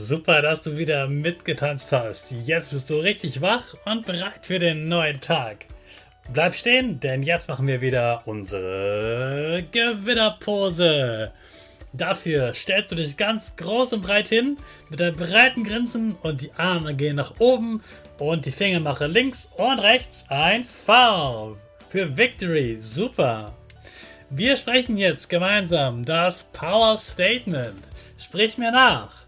Super, dass du wieder mitgetanzt hast. Jetzt bist du richtig wach und bereit für den neuen Tag. Bleib stehen, denn jetzt machen wir wieder unsere Gewinnerpose. Dafür stellst du dich ganz groß und breit hin mit deinen breiten Grinsen und die Arme gehen nach oben und die Finger machen links und rechts ein V für Victory. Super. Wir sprechen jetzt gemeinsam das Power Statement. Sprich mir nach.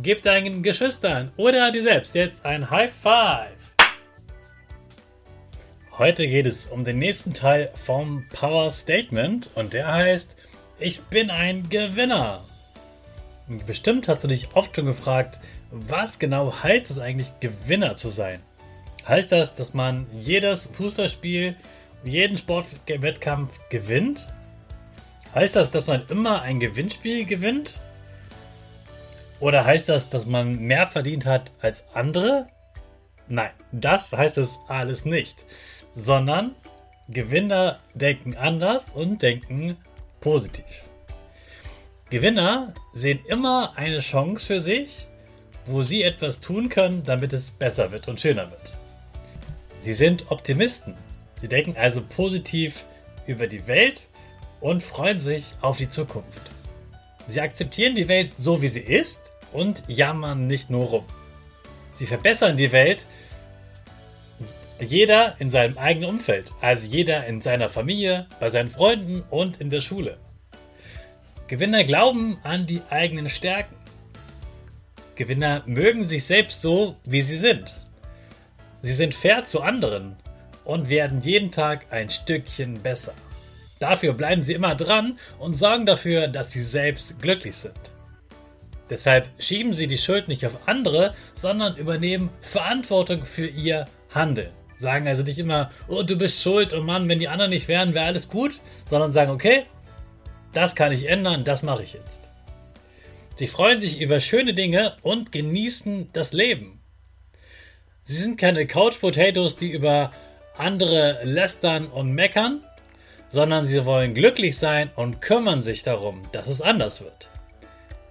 Gib deinen Geschwistern oder dir selbst jetzt ein High Five. Heute geht es um den nächsten Teil vom Power Statement und der heißt, ich bin ein Gewinner. Bestimmt hast du dich oft schon gefragt, was genau heißt es eigentlich, Gewinner zu sein? Heißt das, dass man jedes Fußballspiel, jeden Sportwettkampf gewinnt? Heißt das, dass man immer ein Gewinnspiel gewinnt? Oder heißt das, dass man mehr verdient hat als andere? Nein, das heißt es alles nicht. Sondern Gewinner denken anders und denken positiv. Gewinner sehen immer eine Chance für sich, wo sie etwas tun können, damit es besser wird und schöner wird. Sie sind Optimisten. Sie denken also positiv über die Welt und freuen sich auf die Zukunft. Sie akzeptieren die Welt so, wie sie ist und jammern nicht nur rum. Sie verbessern die Welt, jeder in seinem eigenen Umfeld, also jeder in seiner Familie, bei seinen Freunden und in der Schule. Gewinner glauben an die eigenen Stärken. Gewinner mögen sich selbst so, wie sie sind. Sie sind fair zu anderen und werden jeden Tag ein Stückchen besser. Dafür bleiben sie immer dran und sorgen dafür, dass sie selbst glücklich sind. Deshalb schieben sie die Schuld nicht auf andere, sondern übernehmen Verantwortung für ihr Handeln. Sagen also nicht immer, oh, du bist schuld und Mann, wenn die anderen nicht wären, wäre alles gut, sondern sagen, okay, das kann ich ändern, das mache ich jetzt. Sie freuen sich über schöne Dinge und genießen das Leben. Sie sind keine Couch Potatoes, die über andere lästern und meckern, sondern sie wollen glücklich sein und kümmern sich darum, dass es anders wird.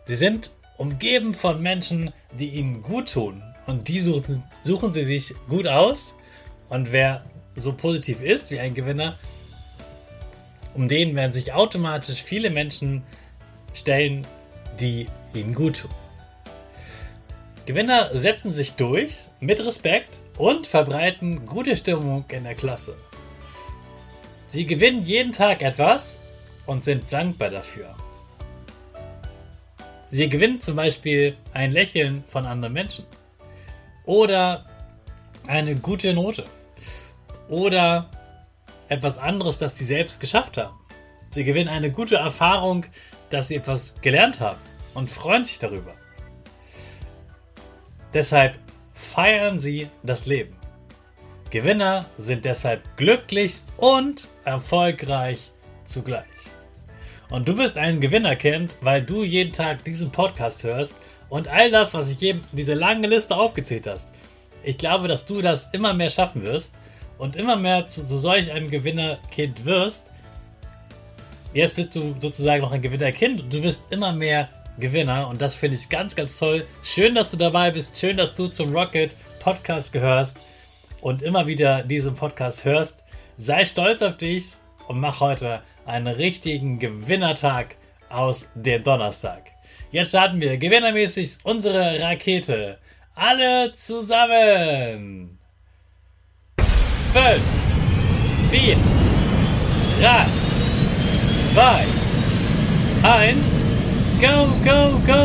Sie sind umgeben von Menschen, die ihnen gut tun. Und die suchen, suchen sie sich gut aus. Und wer so positiv ist wie ein Gewinner, um den werden sich automatisch viele Menschen stellen, die ihnen gut tun. Gewinner setzen sich durch mit Respekt und verbreiten gute Stimmung in der Klasse. Sie gewinnen jeden Tag etwas und sind dankbar dafür. Sie gewinnt zum Beispiel ein Lächeln von anderen Menschen. Oder eine gute Note. Oder etwas anderes, das sie selbst geschafft haben. Sie gewinnen eine gute Erfahrung, dass sie etwas gelernt haben. und freuen sich darüber. Deshalb feiern Sie das Leben. Gewinner sind deshalb glücklich und erfolgreich zugleich. Und du bist ein Gewinnerkind, weil du jeden Tag diesen Podcast hörst und all das, was ich eben diese lange Liste aufgezählt hast. Ich glaube, dass du das immer mehr schaffen wirst und immer mehr zu, zu solch einem Gewinnerkind wirst. Jetzt bist du sozusagen noch ein Gewinnerkind und du wirst immer mehr Gewinner und das finde ich ganz, ganz toll. Schön, dass du dabei bist. Schön, dass du zum Rocket Podcast gehörst und immer wieder diesen Podcast hörst. Sei stolz auf dich und mach heute einen richtigen Gewinnertag aus dem Donnerstag. Jetzt starten wir gewinnermäßig unsere Rakete. Alle zusammen. 5, 4, 3, 2, 1, go, go, go!